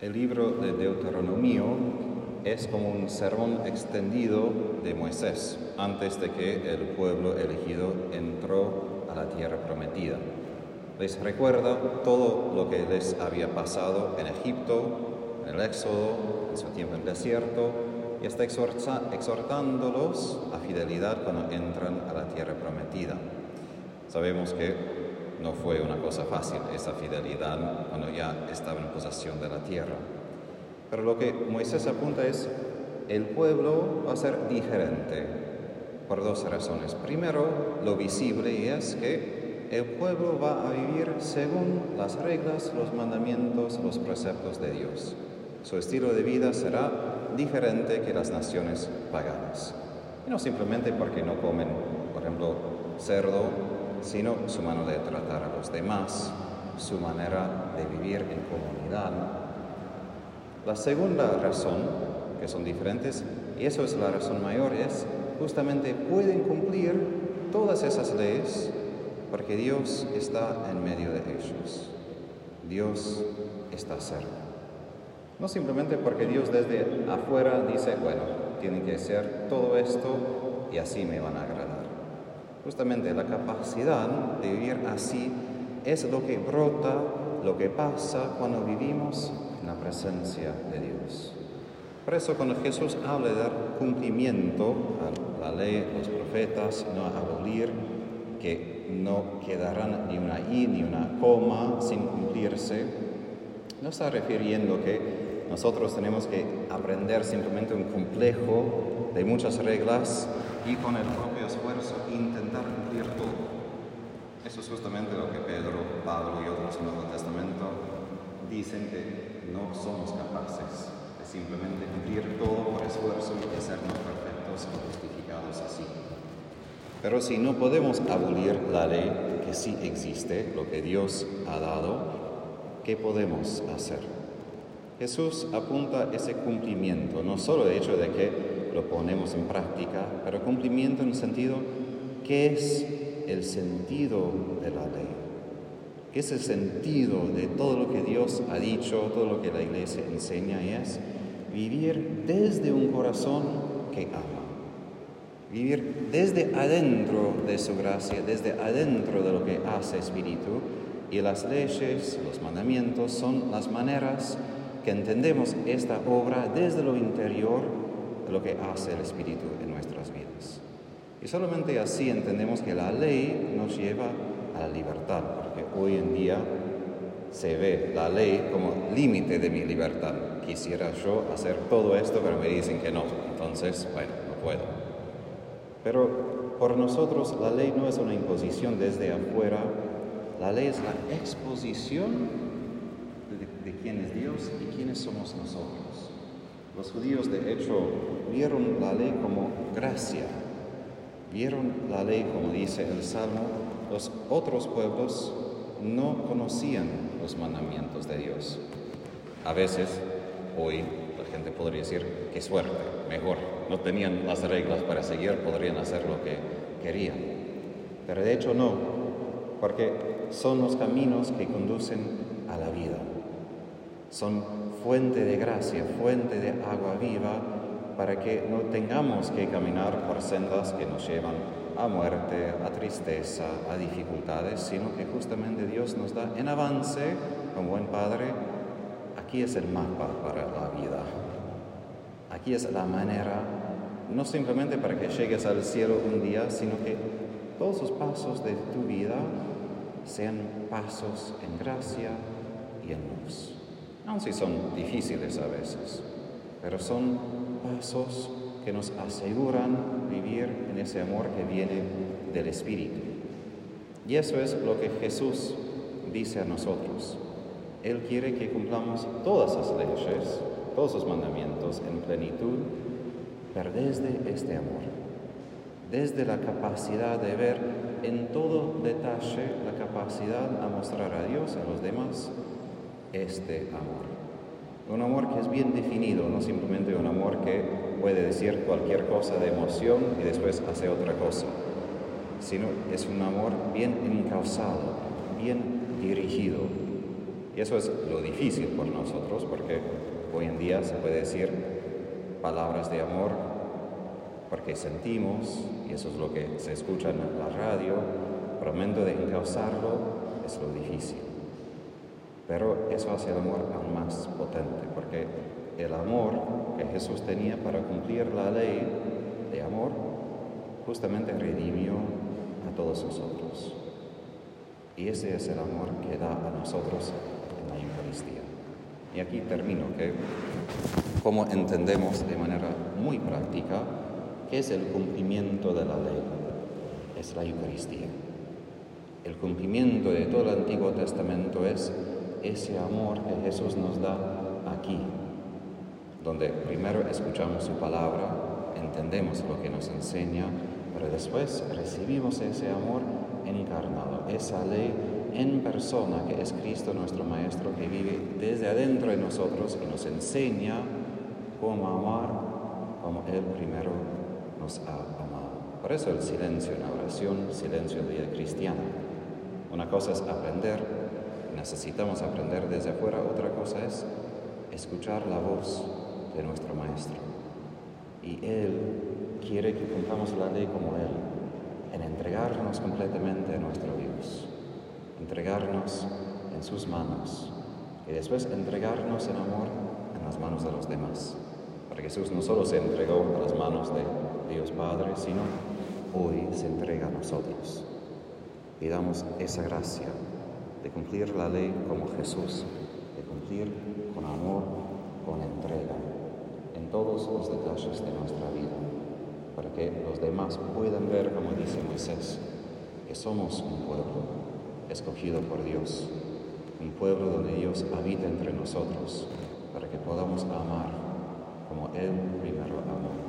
El libro de Deuteronomio es como un sermón extendido de Moisés antes de que el pueblo elegido entró a la tierra prometida. Les recuerda todo lo que les había pasado en Egipto, en el Éxodo, en su tiempo en el desierto, y está exhortándolos a fidelidad cuando entran a la tierra prometida. Sabemos que no fue una cosa fácil esa fidelidad cuando ya estaba en posesión de la tierra. Pero lo que Moisés apunta es, el pueblo va a ser diferente por dos razones. Primero, lo visible es que el pueblo va a vivir según las reglas, los mandamientos, los preceptos de Dios. Su estilo de vida será diferente que las naciones paganas. Y no simplemente porque no comen, por ejemplo, cerdo sino su manera de tratar a los demás, su manera de vivir en comunidad. La segunda razón, que son diferentes, y eso es la razón mayor, es justamente pueden cumplir todas esas leyes porque Dios está en medio de ellos. Dios está cerca. No simplemente porque Dios desde afuera dice, bueno, tienen que hacer todo esto y así me van a agradar. Justamente la capacidad de vivir así es lo que brota, lo que pasa cuando vivimos en la presencia de Dios. Por eso cuando Jesús habla de dar cumplimiento a la ley, los profetas, no abolir, que no quedarán ni una i ni una coma sin cumplirse, no está refiriendo que nosotros tenemos que aprender simplemente un complejo de muchas reglas y con el propio esfuerzo intentar cumplir todo. Eso es justamente lo que Pedro, Pablo y otros en el Nuevo Testamento dicen que no somos capaces de simplemente cumplir todo por esfuerzo y de sernos perfectos y justificados así. Pero si no podemos abolir la ley que sí existe, lo que Dios ha dado, ¿qué podemos hacer? Jesús apunta ese cumplimiento, no solo el hecho de que lo ponemos en práctica, pero cumplimiento en el sentido, ¿qué es el sentido de la ley? ¿Qué es el sentido de todo lo que Dios ha dicho, todo lo que la iglesia enseña? Es vivir desde un corazón que ama. Vivir desde adentro de su gracia, desde adentro de lo que hace Espíritu. Y las leyes, los mandamientos son las maneras que entendemos esta obra desde lo interior lo que hace el Espíritu en nuestras vidas. Y solamente así entendemos que la ley nos lleva a la libertad, porque hoy en día se ve la ley como límite de mi libertad. Quisiera yo hacer todo esto, pero me dicen que no. Entonces, bueno, no puedo. Pero por nosotros la ley no es una imposición desde afuera, la ley es la exposición de, quién es Dios y quiénes somos nosotros. Los judíos, de hecho, vieron la ley como gracia, vieron la ley como dice el Salmo, los otros pueblos no conocían los mandamientos de Dios. A veces, hoy, la gente podría decir, qué suerte, mejor, no tenían las reglas para seguir, podrían hacer lo que querían. Pero de hecho no, porque son los caminos que conducen a la vida. Son fuente de gracia, fuente de agua viva, para que no tengamos que caminar por sendas que nos llevan a muerte, a tristeza, a dificultades, sino que justamente Dios nos da en avance, como buen Padre, aquí es el mapa para la vida. Aquí es la manera, no simplemente para que llegues al cielo un día, sino que todos los pasos de tu vida sean pasos en gracia y en luz aun si son difíciles a veces, pero son pasos que nos aseguran vivir en ese amor que viene del Espíritu. Y eso es lo que Jesús dice a nosotros. Él quiere que cumplamos todas las leyes, todos los mandamientos en plenitud, pero desde este amor, desde la capacidad de ver en todo detalle la capacidad a mostrar a Dios, a los demás, este amor. Un amor que es bien definido, no simplemente un amor que puede decir cualquier cosa de emoción y después hace otra cosa, sino es un amor bien encauzado, bien dirigido. Y eso es lo difícil por nosotros, porque hoy en día se puede decir palabras de amor porque sentimos, y eso es lo que se escucha en la radio, pero de encauzarlo es lo difícil. Pero eso hace el amor aún más potente, porque el amor que Jesús tenía para cumplir la ley de amor justamente redimió a todos nosotros. Y ese es el amor que da a nosotros en la Eucaristía. Y aquí termino, que cómo entendemos de manera muy práctica qué es el cumplimiento de la ley. Es la Eucaristía. El cumplimiento de todo el Antiguo Testamento es ese amor que Jesús nos da aquí, donde primero escuchamos su palabra, entendemos lo que nos enseña, pero después recibimos ese amor encarnado, esa ley en persona que es Cristo nuestro Maestro que vive desde adentro de nosotros y nos enseña cómo amar como Él primero nos ha amado. Por eso el silencio en la oración, silencio de vida cristiana. Una cosa es aprender, necesitamos aprender desde afuera, otra cosa es escuchar la voz de nuestro Maestro. Y Él quiere que cumplamos la ley como Él, en entregarnos completamente a nuestro Dios, entregarnos en sus manos y después entregarnos en amor en las manos de los demás. Porque Jesús no solo se entregó a las manos de Dios Padre, sino hoy se entrega a nosotros. Pidamos esa gracia de cumplir la ley como Jesús, de cumplir con amor, con entrega, en todos los detalles de nuestra vida, para que los demás puedan ver, como dice Moisés, que somos un pueblo escogido por Dios, un pueblo donde Dios habita entre nosotros, para que podamos amar como Él primero amó.